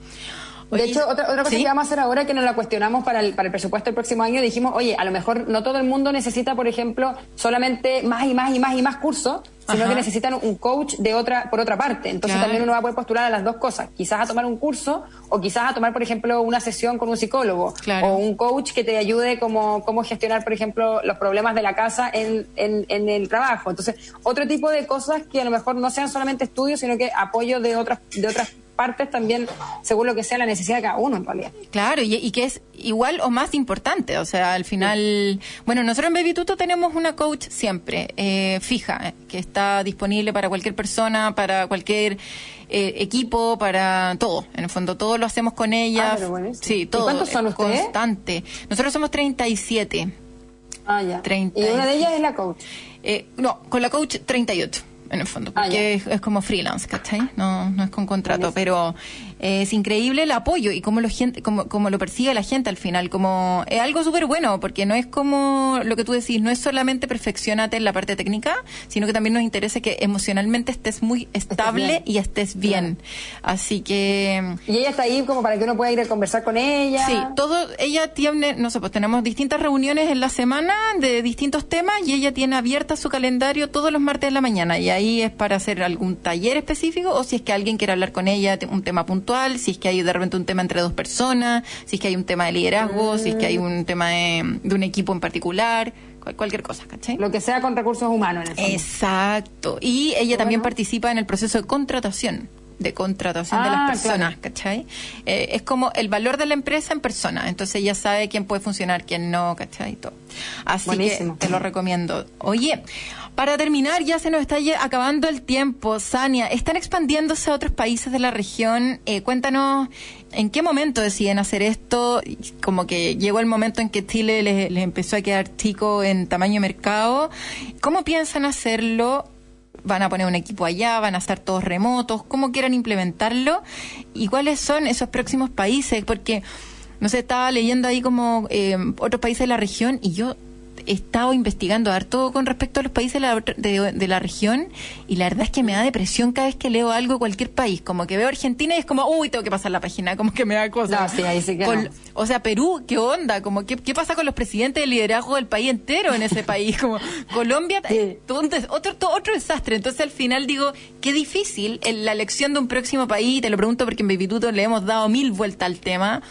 de hecho, otra, otra cosa que vamos a hacer ahora que nos la cuestionamos para el, para el presupuesto del próximo año, dijimos, oye, a lo mejor no todo el mundo necesita, por ejemplo, solamente más y más y más y más cursos, sino que necesitan un coach de otra por otra parte. Entonces también uno va a poder postular a las dos cosas, quizás a tomar un curso o quizás a tomar, por ejemplo, una sesión con un psicólogo o un coach que te ayude como cómo gestionar, por ejemplo, los problemas de la casa en, en, en, el trabajo. Entonces, otro tipo de cosas que a lo mejor no sean solamente estudios, sino que apoyo de otras de otras partes también según lo que sea la necesidad de cada uno en realidad.
Claro, y, que es igual o más importante, o sea, al final, bueno, nosotros en Baby Tuto tenemos una coach siempre, eh, fija, que está disponible para cualquier persona, para cualquier eh, equipo, para todo, en el fondo todo lo hacemos con ella. Ah, sí, todo.
cuántos son ustedes?
Constante. Nosotros somos 37.
Ah, ya. y una de ellas es la coach.
Eh, no, con la coach 38 en el fondo, ah, porque es, como freelance, ¿cachai? No, no es con contrato, pero es increíble el apoyo y cómo lo, gente, lo percibe la gente al final, como es algo súper bueno, porque no es como lo que tú decís, no es solamente perfeccionate en la parte técnica, sino que también nos interesa que emocionalmente estés muy estable y estés bien. Así que...
Y ella está ahí como para que uno pueda ir a conversar con ella.
Sí, todo, ella tiene, no sé, pues tenemos distintas reuniones en la semana de distintos temas y ella tiene abierta su calendario todos los martes de la mañana y ahí es para hacer algún taller específico o si es que alguien quiere hablar con ella, un tema puntual si es que hay de repente un tema entre dos personas, si es que hay un tema de liderazgo, si es que hay un tema de, un equipo en particular, cualquier cosa, ¿cachai?
Lo que sea con recursos humanos en
el Exacto. Y ella también participa en el proceso de contratación de contratación de las ah, personas, ¿cachai? Eh, es como el valor de la empresa en persona, entonces ella sabe quién puede funcionar, quién no, ¿cachai? Todo. Así que te lo recomiendo. Oye, para terminar, ya se nos está acabando el tiempo. Sania, ¿están expandiéndose a otros países de la región? Eh, cuéntanos, ¿en qué momento deciden hacer esto? Como que llegó el momento en que Chile les, empezó a quedar chico en tamaño de mercado. ¿Cómo piensan hacerlo? van a poner un equipo allá, van a estar todos remotos, cómo quieran implementarlo y cuáles son esos próximos países, porque no sé, estaba leyendo ahí como eh, otros países de la región y yo he estado investigando harto con respecto a los países de la, región y la verdad es que me da depresión cada vez que leo algo de cualquier país. Como que veo Argentina y es como, uy, tengo que pasar la página, como que me da cosas. O sea, Perú, ¿qué onda? Como, ¿qué, ¿qué pasa con los presidentes del liderazgo del país entero en ese país? Como Colombia, otro, otro desastre. Entonces al final digo, qué difícil en la elección de un próximo país, te lo pregunto porque en Baby le hemos dado mil vueltas al tema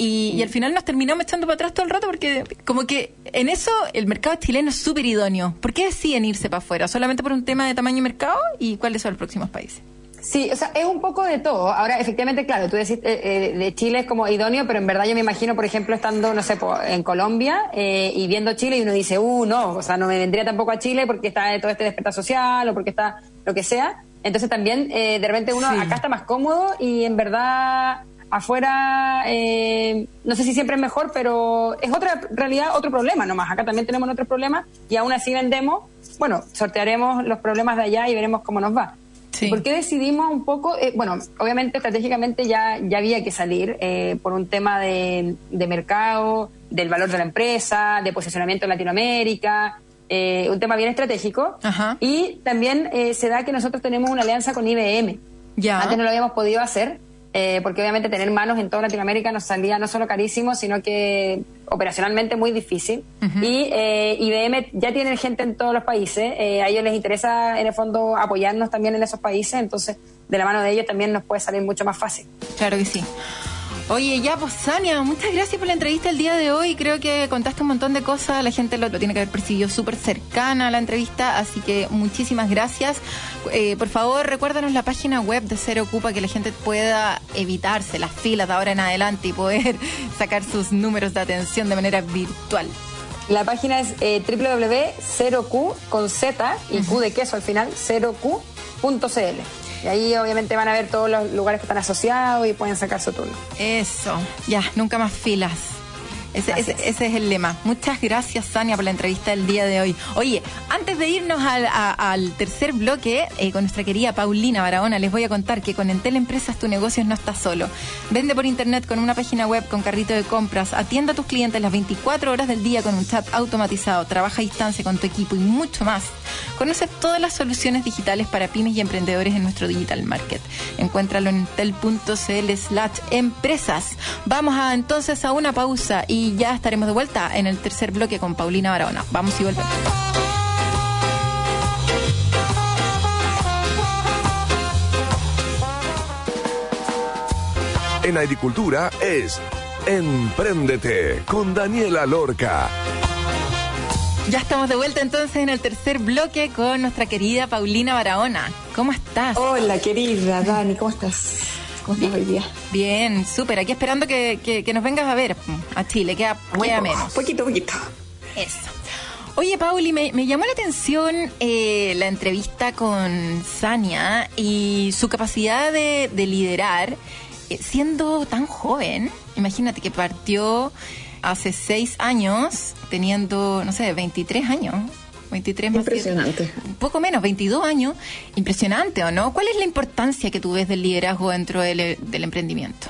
y, al final nos terminamos echando para atrás todo el rato porque como que en eso el mercado chileno es súper idóneo. ¿Por qué deciden irse para afuera? ¿Solamente por un tema de tamaño de mercado? ¿Y cuáles son los próximos países?
Sí, o sea, es un poco de todo. Ahora, efectivamente, claro, tú decís eh, eh, de Chile es como idóneo, pero en verdad yo me imagino, por ejemplo, estando, no sé, en Colombia eh, y viendo Chile y uno dice, uh, no, o sea, no me vendría tampoco a Chile porque está todo este despertar social o porque está lo que sea. Entonces también, de repente uno acá está más cómodo y en verdad afuera eh, no sé si siempre es mejor, pero es otra realidad, otro problema nomás. Acá también tenemos otros problemas y aún así vendemos. Bueno, sortearemos los problemas de allá y veremos cómo nos va. ¿Por qué decidimos un poco? Eh, bueno, obviamente estratégicamente ya, ya había que salir eh, por un tema de, de, mercado, del valor de la empresa, de posicionamiento en Latinoamérica, eh, un tema bien estratégico. Y también se da que nosotros tenemos una alianza con IBM. Ya. Antes no lo habíamos podido hacer eh, porque obviamente tener manos en toda Latinoamérica nos salía no solo carísimo, sino que operacionalmente muy difícil. Y eh, IBM ya tiene gente en todos los países, eh, a ellos les interesa en el fondo apoyarnos también en esos países, entonces de la mano de ellos también nos puede salir mucho más fácil.
Claro que sí. Oye, ya, pues Sania, muchas gracias por la entrevista el día de hoy. Creo que contaste un montón de cosas, la gente lo, tiene que haber percibido súper cercana a la entrevista, así que muchísimas gracias. Eh, por favor, recuérdanos la página web de Cero Ocupa que la gente pueda evitarse las filas de ahora en adelante y poder sacar sus números de atención de manera virtual.
La página es eh, www.0q con Z y Q de queso al final, 0q.cl. Y ahí obviamente van a ver todos los lugares que están asociados y pueden sacar su turno.
Eso, ya, nunca más filas. Ese, es el lema. Muchas gracias, Sania, por la entrevista del día de hoy. Oye, antes de irnos al, tercer bloque eh, con nuestra querida Paulina Barahona, les voy a contar que con Entel Empresas tu negocio no está solo. Vende por internet con una página web con carrito de compras, atienda a tus clientes las 24 horas del día con un chat automatizado, trabaja a distancia con tu equipo y mucho más. Conoce todas las soluciones digitales para pymes y emprendedores en nuestro digital market. Encuéntralo en entel.cl slash empresas. Vamos a, entonces a una pausa y ya estaremos de vuelta en el tercer bloque con Paulina Barahona. Vamos y volvemos.
En agricultura es Empréndete con Daniela Lorca.
Ya estamos de vuelta entonces en el tercer bloque con nuestra querida Paulina Barahona. ¿Cómo estás?
Hola querida Dani, ¿cómo estás?
Bien, súper. Aquí esperando que, nos vengas a ver a Chile. Queda, queda menos.
Poquito, poquito.
Eso. Oye, Pauli, me, llamó la atención eh, la entrevista con Sania y su capacidad de, liderar eh, siendo tan joven. Imagínate que partió hace seis años teniendo, no sé, 23 años. 23
más Impresionante.
un poco menos, 22 años. Impresionante, ¿o no? ¿Cuál es la importancia que tú ves del liderazgo dentro del, emprendimiento?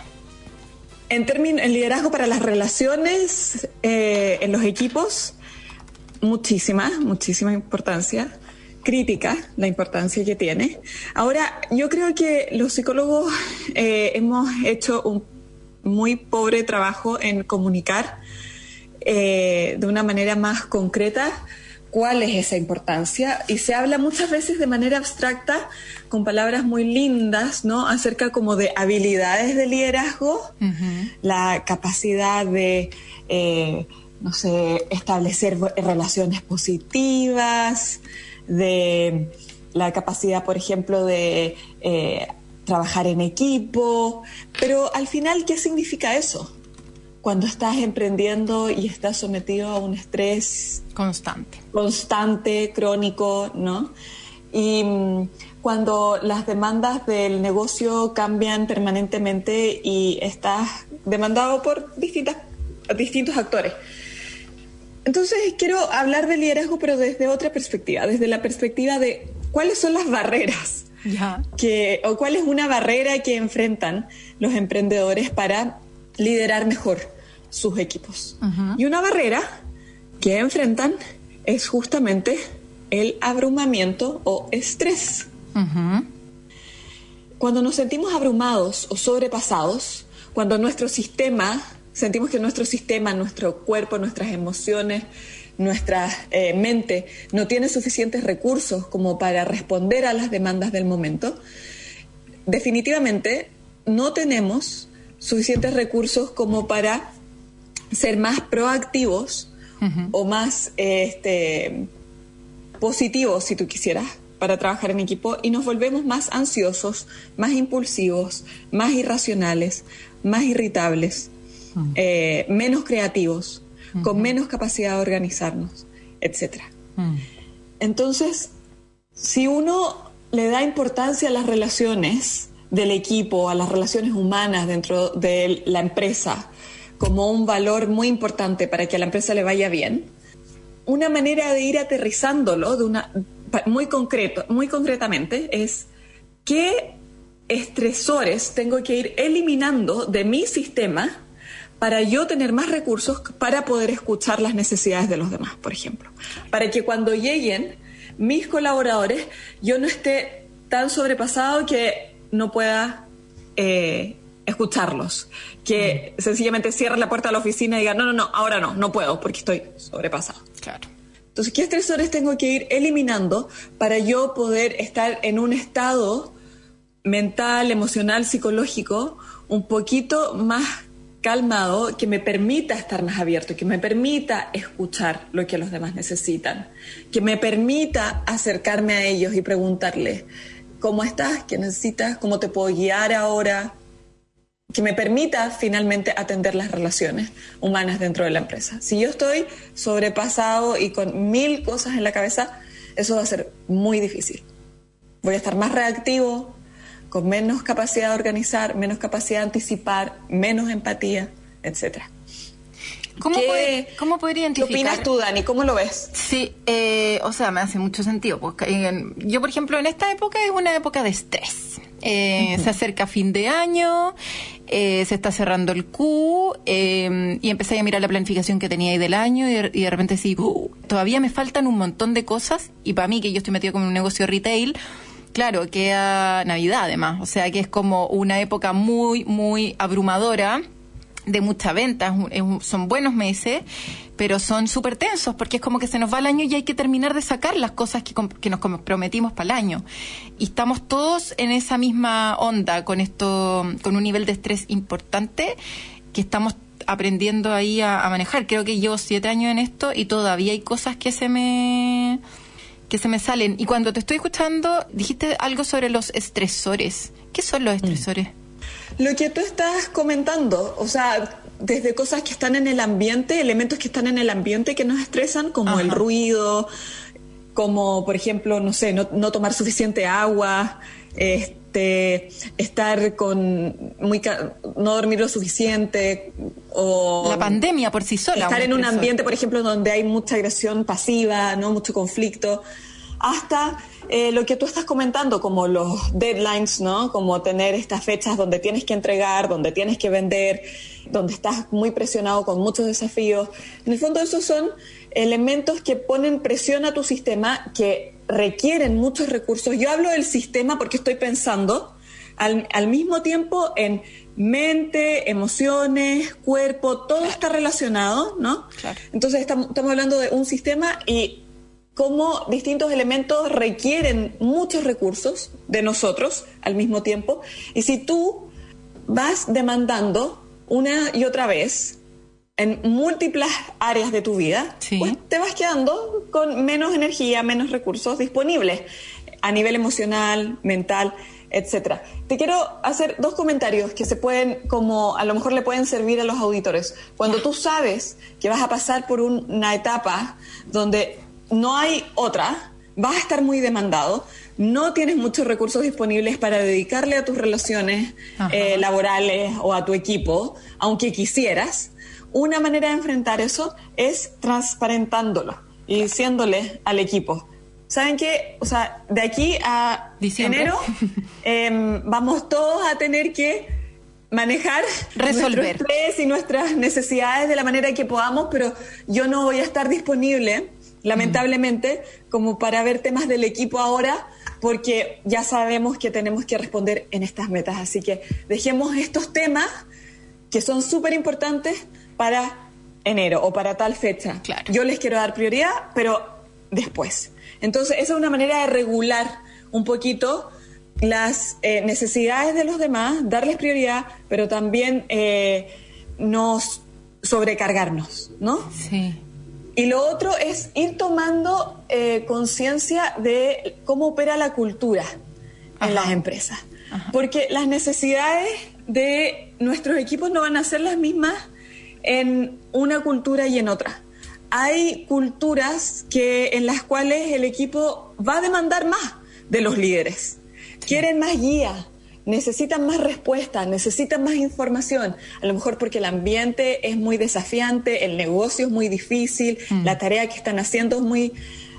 En términos, el liderazgo para las relaciones eh, en los equipos, muchísima, muchísima importancia. Crítica, la importancia que tiene. Ahora, yo creo que los psicólogos eh, hemos hecho un muy pobre trabajo en comunicar eh, de una manera más concreta cuál es esa importancia y se habla muchas veces de manera abstracta con palabras muy lindas, ¿no? Acerca como de habilidades de liderazgo, la capacidad de, eh, no sé, establecer relaciones positivas, de la capacidad, por ejemplo, de eh, trabajar en equipo, pero al final, ¿qué significa eso? cuando estás emprendiendo y estás sometido a un estrés
constante,
constante, crónico, ¿no? Y mm, cuando las demandas del negocio cambian permanentemente y estás demandado por distintas, distintos actores. Entonces quiero hablar de liderazgo, pero desde otra perspectiva, desde la perspectiva de cuáles son las barreras que, o cuál es una barrera que enfrentan los emprendedores para liderar mejor sus equipos. Y una barrera que enfrentan es justamente el abrumamiento o estrés. Cuando nos sentimos abrumados o sobrepasados, cuando nuestro sistema, sentimos que nuestro sistema, nuestro cuerpo, nuestras emociones, nuestra eh, mente no tiene suficientes recursos como para responder a las demandas del momento, definitivamente no tenemos suficientes recursos como para ser más proactivos o más este, positivos, si tú quisieras, para trabajar en equipo y nos volvemos más ansiosos, más impulsivos, más irracionales, más irritables, eh, menos creativos, con menos capacidad de organizarnos, etc. Entonces, si uno le da importancia a las relaciones, del equipo, a las relaciones humanas dentro de la empresa como un valor muy importante para que a la empresa le vaya bien, una manera de ir aterrizándolo de una muy concreto, muy concretamente es qué estresores tengo que ir eliminando de mi sistema para yo tener más recursos para poder escuchar las necesidades de los demás, por ejemplo. Para que cuando lleguen mis colaboradores yo no esté tan sobrepasado que no pueda eh, escucharlos, que sencillamente cierre la puerta de la oficina y diga, no, no, no, ahora no, no puedo porque estoy sobrepasado.
Claro.
Entonces, ¿qué estresores tengo que ir eliminando para yo poder estar en un estado mental, emocional, psicológico un poquito más calmado que me permita estar más abierto, que me permita escuchar lo que los demás necesitan, que me permita acercarme a ellos y preguntarles, ¿cómo estás? ¿Qué necesitas? ¿Cómo te puedo guiar ahora? Que me permita finalmente atender las relaciones humanas dentro de la empresa. Si yo estoy sobrepasado y con mil cosas en la cabeza, eso va a ser muy difícil. Voy a estar más reactivo, con menos capacidad de organizar, menos capacidad de anticipar, menos empatía, etcétera.
¿Cómo,
¿Qué,
¿Cómo podría identificar?
¿Qué opinas tú, Dani? ¿Cómo lo ves?
Sí, eh, o sea, me hace mucho sentido. Porque, eh, yo, por ejemplo, en esta época es una época de estrés. Eh, Se acerca fin de año, eh, se está cerrando el Q y empecé a mirar la planificación que tenía ahí del año y de, y de repente sí, uh, todavía me faltan un montón de cosas y para mí que yo estoy metido con un negocio retail, claro, queda Navidad además, o sea que es como una época muy, muy abrumadora de mucha venta, son buenos meses, pero son súper tensos porque es como que se nos va el año y hay que terminar de sacar las cosas que, nos comprometimos para el año. Y estamos todos en esa misma onda con esto, con un nivel de estrés importante que estamos aprendiendo ahí a, a manejar. Creo que llevo siete años en esto y todavía hay cosas que se me que se me salen. Y cuando te estoy escuchando, dijiste algo sobre los estresores. ¿Qué son los estresores?
Mm. Lo que tú estás comentando, o sea, desde cosas que están en el ambiente, elementos que están en el ambiente que nos estresan, como Ajá. el ruido, como por ejemplo, no sé, no, no tomar suficiente agua, este, estar con muy no dormir lo suficiente o
la pandemia por sí sola
estar en un ambiente por ejemplo donde hay mucha agresión pasiva no mucho conflicto hasta eh, lo que tú estás comentando, como los deadlines, ¿no? Como tener estas fechas donde tienes que entregar, donde tienes que vender, donde estás muy presionado con muchos desafíos. En el fondo, esos son elementos que ponen presión a tu sistema, que requieren muchos recursos. Yo hablo del sistema porque estoy pensando al, al mismo tiempo en mente, emociones, cuerpo, todo está relacionado, ¿no?
Claro.
Entonces estamos, estamos hablando de un sistema y cómo distintos elementos requieren muchos recursos de nosotros al mismo tiempo. Y si tú vas demandando una y otra vez en múltiples áreas de tu vida,
sí.
pues te vas quedando con menos energía, menos recursos disponibles a nivel emocional, mental, etcétera. Te quiero hacer dos comentarios que se pueden, como a lo mejor le pueden servir a los auditores. Cuando tú sabes que vas a pasar por un, una etapa donde no hay otra, vas a estar muy demandado, no tienes muchos recursos disponibles para dedicarle a tus relaciones eh, laborales o a tu equipo, aunque quisieras, una manera de enfrentar eso es transparentándolo y diciéndole al equipo, ¿saben qué? O sea, de aquí a
Diciembre.
enero eh, vamos todos a tener que manejar
resolver
nuestro estrés y nuestras necesidades de la manera que podamos, pero yo no voy a estar disponible lamentablemente, como para ver temas del equipo ahora, porque ya sabemos que tenemos que responder en estas metas. Así que dejemos estos temas que son súper importantes para enero o para tal fecha.
Claro.
Yo les quiero dar prioridad, pero después. Entonces, esa es una manera de regular un poquito las eh, necesidades de los demás, darles prioridad, pero también eh, nos sobrecargarnos, ¿no?
Sí.
Y lo otro es ir tomando eh, conciencia de cómo opera la cultura
Ajá.
en las empresas.
Ajá.
Porque las necesidades de nuestros equipos no van a ser las mismas en una cultura y en otra. Hay culturas que, en las cuales el equipo va a demandar más de los líderes. Quieren más guía, necesitan más respuestas, necesitan más información. A lo mejor porque el ambiente es muy desafiante, el negocio es muy difícil, mm. la tarea que están haciendo es muy,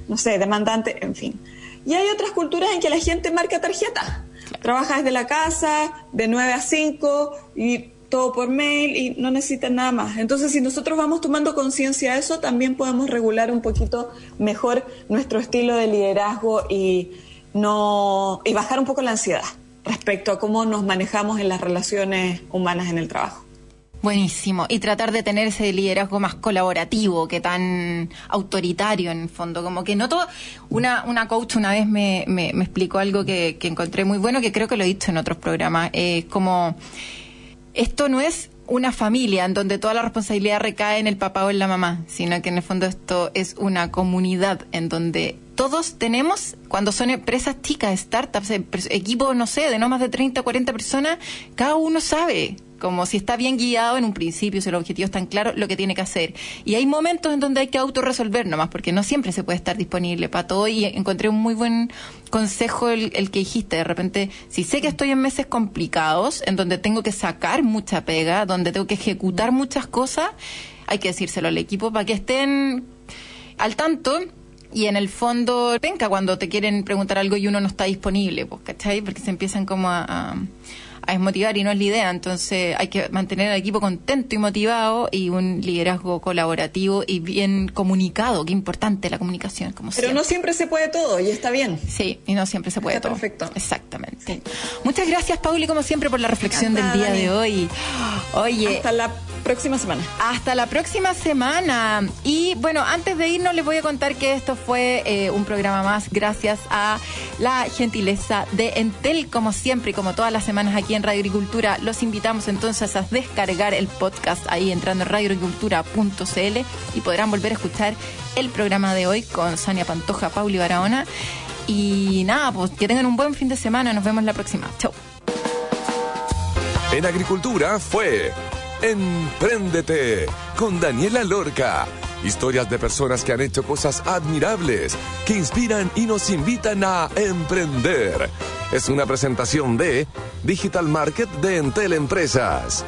no sé, demandante, en fin. Y hay otras culturas en que la gente marca tarjeta. Trabaja desde la casa, de 9 a 5 y todo por mail y no necesitan nada más. Entonces, si nosotros vamos tomando conciencia de eso, también podemos regular un poquito mejor nuestro estilo de liderazgo y no y bajar un poco la ansiedad respecto a cómo nos manejamos en las relaciones humanas en el trabajo.
Buenísimo. Y tratar de tener ese liderazgo más colaborativo que tan autoritario en el fondo. Como que noto, una, una coach una vez me, me, explicó algo que, que, encontré muy bueno, que creo que lo he dicho en otros programas. Es como, esto no es una familia en donde toda la responsabilidad recae en el papá o en la mamá, sino que en el fondo esto es una comunidad en donde todos tenemos, cuando son empresas chicas, startups, equipos, no sé, de no más de 30 o 40 personas, cada uno sabe como si está bien guiado en un principio, si el objetivo es tan claro, lo que tiene que hacer. Y hay momentos en donde hay que autorresolver nomás, porque no siempre se puede estar disponible para todo. Y encontré un muy buen consejo el, el, que dijiste. De repente, si sé que estoy en meses complicados, en donde tengo que sacar mucha pega, donde tengo que ejecutar muchas cosas, hay que decírselo al equipo para que estén al tanto y en el fondo penca cuando te quieren preguntar algo y uno no está disponible, pues, ¿cachai? Porque se empiezan como a, a desmotivar y no es la idea. Entonces hay que mantener al equipo contento y motivado y un liderazgo colaborativo y bien comunicado. Qué importante la comunicación, como
Pero no siempre se puede todo y está bien.
Sí, y no siempre se puede todo.
Perfecto.
Exactamente. Muchas gracias, Pauli, como siempre, por la reflexión del día de hoy.
Oye. Hasta la próxima semana.
Hasta la próxima semana. Y bueno, antes de irnos les voy a contar que esto fue eh, un programa más gracias a la gentileza de Entel, como siempre y como todas las semanas aquí en Radio Agricultura. Los invitamos entonces a descargar el podcast ahí entrando en radioagricultura.cl y podrán volver a escuchar el programa de hoy con Sania Pantoja, Pauli Barahona. Y nada, pues que tengan un buen fin de semana. Nos vemos la próxima. Chau.
En Agricultura fue Empréndete con Daniela Lorca. Historias de personas que han hecho cosas admirables, que inspiran y nos invitan a emprender. Es una presentación de Digital Market de Entel Empresas.